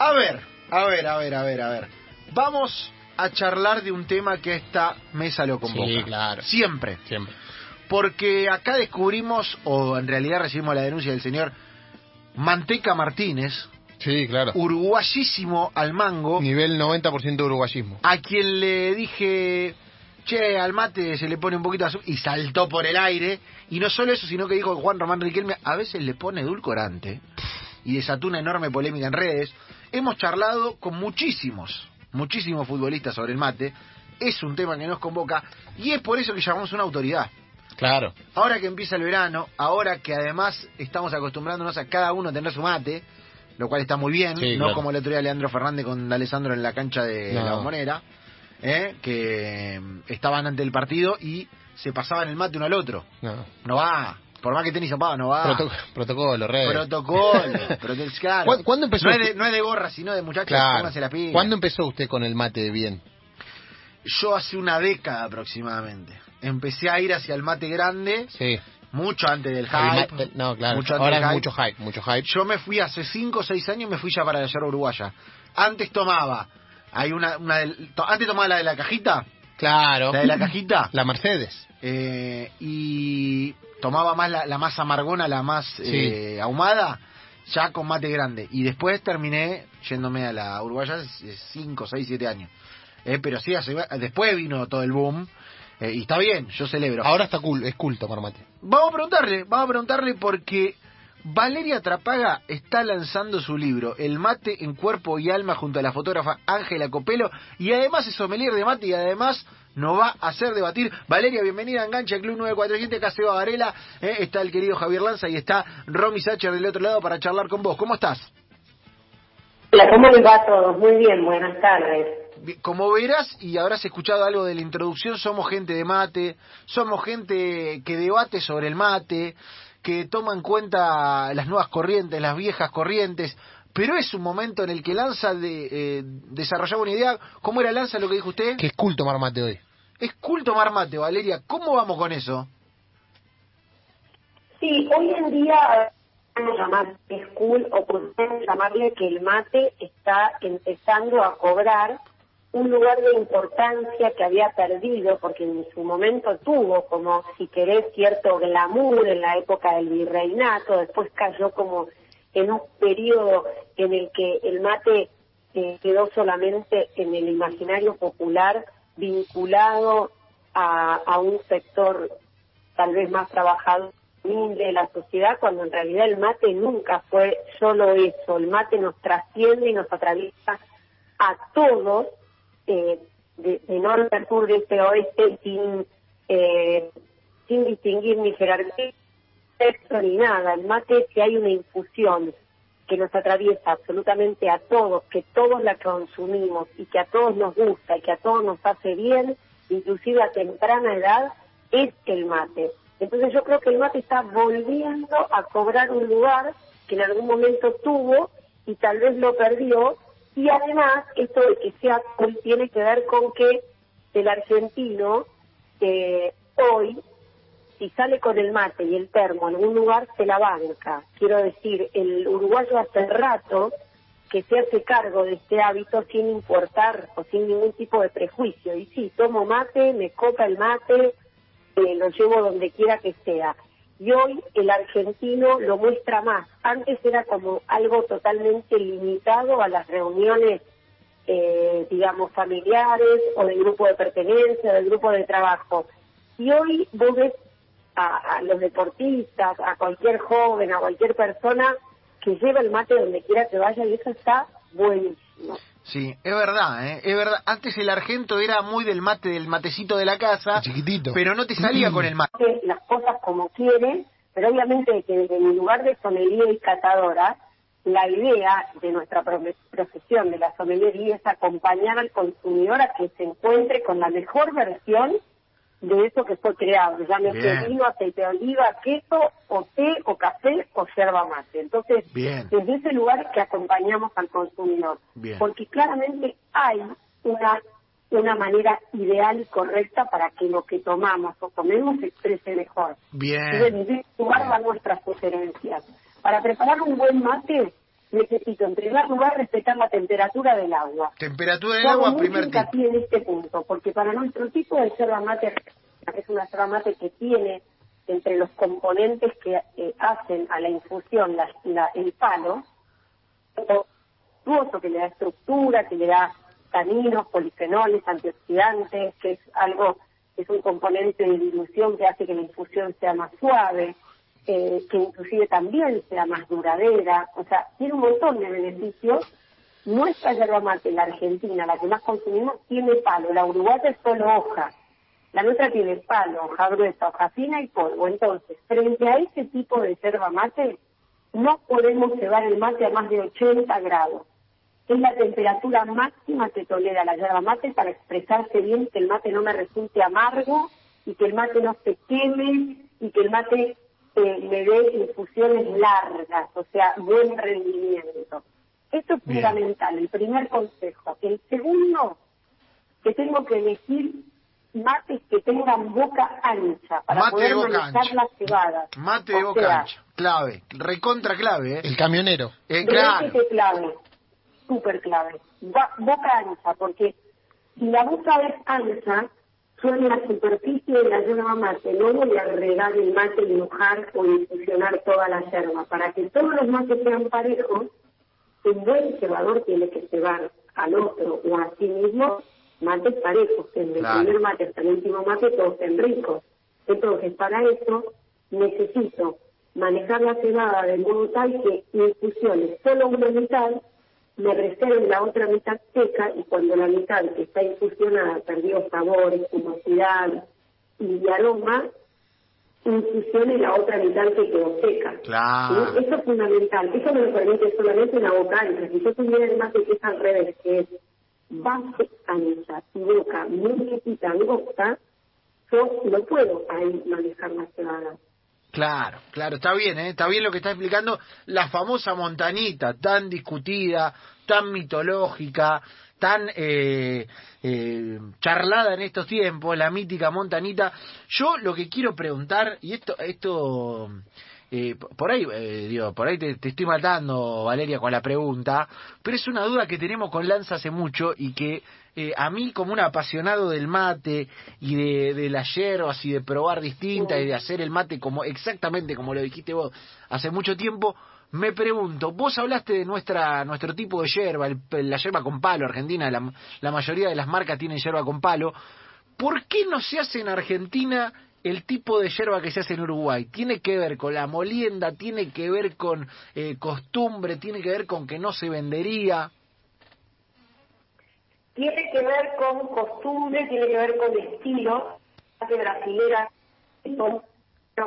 A ver, a ver, a ver, a ver, a ver. Vamos a charlar de un tema que esta mesa lo convoca. Sí, claro. Siempre. Siempre. Porque acá descubrimos, o en realidad recibimos la denuncia del señor Manteca Martínez, Sí, claro. uruguayísimo al mango, Nivel 90% uruguayismo. a quien le dije, che, al mate se le pone un poquito de azúcar, y saltó por el aire. Y no solo eso, sino que dijo Juan Román Riquelme, a veces le pone edulcorante, y desató una enorme polémica en redes. Hemos charlado con muchísimos, muchísimos futbolistas sobre el mate. Es un tema que nos convoca, y es por eso que llamamos una autoridad. Claro. Ahora que empieza el verano, ahora que además estamos acostumbrándonos a cada uno tener su mate, lo cual está muy bien, Sí, no claro. como el otro día Leandro Fernández con Alessandro en la cancha de No. la bombonera, ¿eh? que mm, estaban ante el partido y se pasaban el mate uno al otro. No. No va, por más que tenis zapado, no va. Proto- protocolo, redes. Protocolo, proto- claro. ¿Cuándo- empezó No es, de, no es de gorra, sino de muchachos, Claro. pónganse la pila. ¿Cuándo empezó usted con el mate de bien? Yo hace una década aproximadamente. Empecé a ir hacia el mate grande, Sí. mucho antes del El hype. no, claro. Mucho Ahora es hype. mucho hype, mucho hype. Yo me fui hace 5 o 6 años, me fui ya para la yerba uruguaya. Antes tomaba, hay una, una del- to- antes tomaba la de la cajita, Claro. la de la cajita, La Mercedes. eh, y tomaba más la, la más amargona, la más eh, ahumada, ya con mate grande. Y después terminé yéndome a la uruguaya 5, 6, 7 años. Eh, pero sí, hace- después vino todo el boom, eh, y está bien, yo celebro. Ahora está cool, es cool tomar mate. Vamos a preguntarle, vamos a preguntarle porque Valeria Trapaga está lanzando su libro, El mate en cuerpo y alma, junto a la fotógrafa Ángela Copelo, y además es sommelier de mate y además nos va a hacer debatir. Valeria, bienvenida a Engancha Club 947, acá Seba Varela, eh, está el querido Javier Lanza y está Romy Sacher del otro lado para charlar con vos. ¿Cómo estás? Hola, ¿cómo les va a todos? Muy bien, buenas tardes. Como verás y habrás escuchado algo de la introducción, somos gente de mate, somos gente que debate sobre el mate, que toma en cuenta las nuevas corrientes, las viejas corrientes, pero es un momento en el que Lanza de, eh, desarrollaba una idea. ¿Cómo era Lanza lo que dijo usted? Que es cool tomar mate hoy. Es cool tomar mate, Valeria. ¿Cómo vamos con eso? Sí, hoy en día podemos llamar school o podemos llamarle que el mate está empezando a cobrar un lugar de importancia que había perdido porque en su momento tuvo como si querés cierto glamour en la época del virreinato, después cayó como en un periodo en el que el mate eh, quedó solamente en el imaginario popular vinculado a, a un sector tal vez más trabajador de la sociedad, cuando en realidad el mate nunca fue solo eso, el mate nos trasciende y nos atraviesa a todos, eh, de, de norte a sur, de este a oeste, sin, eh, sin distinguir ni jerarquía, sexo ni nada. El mate, si hay una infusión que nos atraviesa absolutamente a todos, que todos la consumimos y que a todos nos gusta y que a todos nos hace bien, inclusive a temprana edad, es el mate. Entonces yo creo que el mate está volviendo a cobrar un lugar que en algún momento tuvo y tal vez lo perdió. Y además, esto de que sea cool tiene que ver con que el argentino eh, hoy, si sale con el mate y el termo en algún lugar, se la banca. Quiero decir, el uruguayo hace rato que se hace cargo de este hábito sin importar o sin ningún tipo de prejuicio. Y sí, tomo mate, me copa el mate, eh, lo llevo donde quiera que sea. Y hoy el argentino lo muestra más. Antes era como algo totalmente limitado a las reuniones, eh, digamos, familiares o del grupo de pertenencia, del grupo de trabajo. Y hoy vos ves a, a los deportistas, a cualquier joven, a cualquier persona que lleva el mate donde quiera que vaya y eso está buenísimo. Sí, es verdad, ¿eh? es verdad. Antes el argento era muy del mate, del matecito de la casa, Chiquitito. pero no te salía con el mate. las cosas como quiere, pero obviamente que desde mi lugar de sommelier y catadora, la idea de nuestra profe- profesión de la sommelería es acompañar al consumidor a que se encuentre con la mejor versión de eso que fue creado, llámese vino, aceite de oliva, queso, o té, o café, o yerba mate. Entonces, Bien. desde ese lugar es que acompañamos al consumidor. Bien. Porque claramente hay una, una manera ideal y correcta para que lo que tomamos o comemos se exprese mejor. Bien. Entonces, desde ese lugar van nuestras sugerencias. Para preparar un buen mate, necesito en primer lugar respetar la temperatura del agua. Temperatura del agua, primer tip. en este punto, porque para nuestro tipo de yerba mate, es una yerba mate que tiene entre los componentes que eh, hacen a la infusión la- la- el palo, que le da estructura, que le da taninos, polifenoles, antioxidantes, que es algo, es un componente de dilución que hace que la infusión sea más suave, eh, que inclusive también sea más duradera, o sea, tiene un montón de beneficios. Nuestra yerba mate, la argentina, la que más consumimos, tiene palo, la uruguaya es solo hoja. La nuestra tiene palo, hoja gruesa, hoja fina y polvo. Entonces, frente a ese tipo de yerba mate, no podemos llevar el mate a más de 80 grados. Es la temperatura máxima que tolera la yerba mate para expresarse bien, que el mate no me resulte amargo y que el mate no se queme y que el mate eh, me dé infusiones largas, o sea, buen rendimiento. Esto es Bien. fundamental, el primer consejo. El segundo, que tengo que elegir mates que tengan boca ancha para Mate poder manejar ancha. las cebadas. Mate de boca sea, ancha. Clave. Recontra clave, ¿eh? El camionero. Eh, claro. Requete clave, súper clave. Boca ancha, porque si la boca es ancha, en la superficie de la yerba mate no voy a regar el mate y mojar o infusionar toda la yerba. Para que todos los mates sean parejos, un buen cebador tiene que cebar al otro o a sí mismo mates parejos, desde Claro. el primer mate hasta el último mate todos estén ricos. Entonces, para eso necesito manejar la cebada de modo tal que infusiones solo una mitad me reserve la otra mitad seca y cuando la mitad que está infusionada perdió sabor, espumosidad y aroma, infusione la otra mitad que quedó seca. Claro. ¿Sí? Eso es fundamental. Eso me lo permite solamente una boca ancha. Si yo tuviera el mate que es al revés, que es base ancha y boca muy chiquita, angosta, yo no puedo ahí manejar la cebada. Claro, claro, está bien, ¿eh? está bien lo que está explicando la famosa montanita, tan discutida, tan mitológica, tan eh, eh, charlada en estos tiempos, la mítica montanita. Yo lo que quiero preguntar, y esto, esto eh, por ahí, eh, digo, por ahí te, estoy matando, Valeria, con la pregunta, pero es una duda que tenemos con Lanza hace mucho y que eh, a mí como un apasionado del mate y de, de las hierbas y de probar distintas y de hacer el mate como exactamente como lo dijiste vos hace mucho tiempo, me pregunto, vos hablaste de nuestra nuestro tipo de hierba, el- la hierba con palo argentina, la, la mayoría de las marcas tienen hierba con palo, ¿por qué no se hace en Argentina el tipo de hierba que se hace en Uruguay? Tiene que ver con la molienda, tiene que ver con eh, costumbre, tiene que ver con que no se vendería. Tiene que ver con costumbre, tiene que ver con estilo. Mate brasilera, con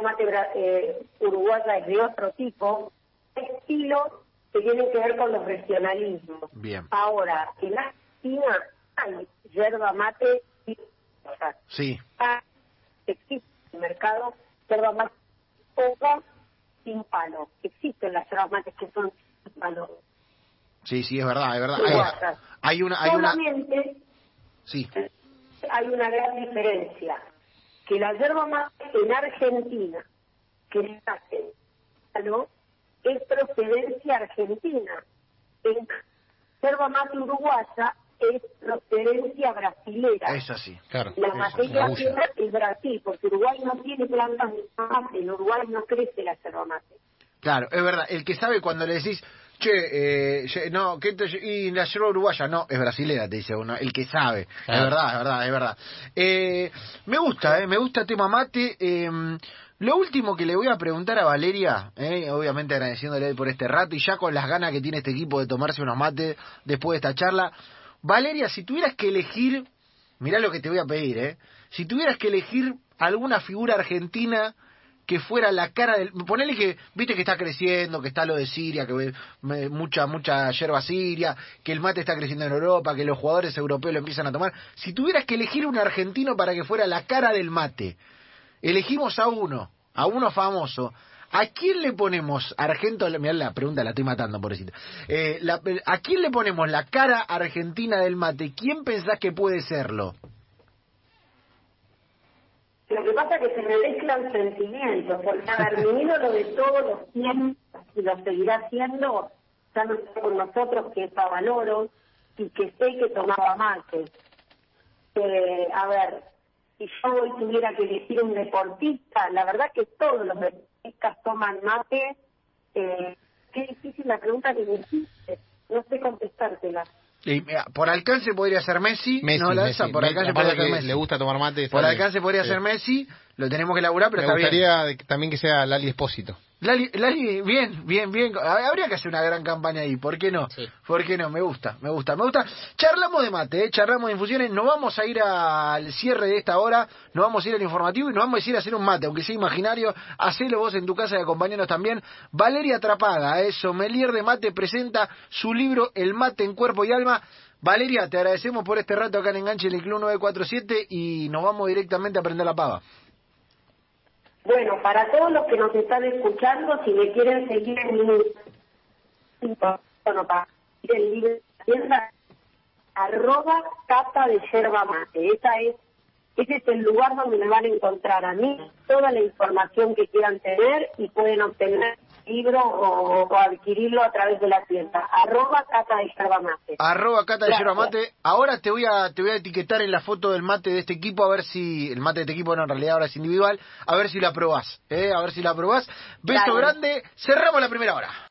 mate eh, uruguaya es de otro tipo. Estilo que tienen que ver con los regionalismos. Bien. Ahora, en Argentina hay yerba mate y o sea, Sí, existe en el mercado yerba mate poco sin palo. Existen las yerbas mates que son sin palo. sí, sí, es verdad, es verdad. Hay, hay una, hay una, sí, hay una gran diferencia, que la yerba mate en Argentina, que se hace, ¿no? es procedencia argentina. En yerba mate uruguaya es procedencia brasilera. es así. Claro. La materia prima es Brasil, porque Uruguay no tiene plantas de mate, en Uruguay no crece la yerba mate. Claro, es verdad. El que sabe cuando le decís, che, eh, no, ¿qué te, y la yerba uruguaya? No, es brasilera, te dice uno. El que sabe. Es verdad, es verdad, es verdad. Eh, me gusta, eh, me gusta el tema mate. Eh, lo último que le voy a preguntar a Valeria, eh, obviamente agradeciéndole por este rato y ya con las ganas que tiene este equipo de tomarse unos mates después de esta charla. Valeria, si tuvieras que elegir, mirá lo que te voy a pedir, eh. Si tuvieras que elegir alguna figura argentina que fuera la cara del ponele que viste que está creciendo que está lo de Siria que me- mucha mucha yerba siria que el mate está creciendo en Europa que los jugadores europeos lo empiezan a tomar si tuvieras que elegir un argentino para que fuera la cara del mate elegimos a uno a uno famoso ¿A quién le ponemos Argento? Mirá la pregunta, la estoy matando, pobrecita. Eh, la- ¿A quién le ponemos la cara argentina del mate? ¿Quién pensás que puede serlo? Lo que pasa es que se me mezclan sentimientos, porque a ver, mi ídolo de todos los tiempos, y lo seguirá siendo, ya no está con nosotros, que es Valoro, y que sé que tomaba mate. Eh, a ver, si yo hoy tuviera que elegir un deportista, la verdad que todos los deportistas toman mate. Eh, qué difícil la pregunta que me hiciste. No sé contestártela. Y, mira, por alcance podría ser Messi, Messi, no la Messi. esa, por alcance podría ser Messi. le gusta tomar mate. Por alcance podría Sí. ser Messi, lo tenemos que laburar, pero Me está gustaría también que sea Lali Espósito. Lali, Lali, bien, bien, bien. Habría que hacer una gran campaña ahí, ¿por qué no? Sí. ¿Por qué no? Me gusta, me gusta, me gusta. Charlamos de mate, ¿eh? charlamos de infusiones. Nos vamos a ir al cierre de esta hora, nos vamos a ir al informativo y nos vamos a ir a hacer un mate, aunque sea imaginario. Hacelo vos en tu casa y acompañanos también. Valeria Trapaga, ¿eh? sommelier de mate, presenta su libro El mate en cuerpo y alma. Valeria, te agradecemos por este rato acá en Enganche en el Club 947 y nos vamos directamente a prender la pava. Bueno, para todos los que nos están escuchando, si me quieren seguir en mi bueno, para el libro arroba cata de yerba mate. Esa es, ese es el lugar donde me van a encontrar a mí toda la información que quieran tener y pueden obtener libro o, o adquirirlo a través de la tienda. Arroba cata de yerba mate. Arroba Cata de. Yerba Mate. Ahora te voy a te voy a etiquetar en la foto del mate de este equipo a ver si el mate de este equipo no en realidad ahora es individual, a ver si la probás, ¿eh? a ver si la probás. Beso Dale. grande. Cerramos la primera hora.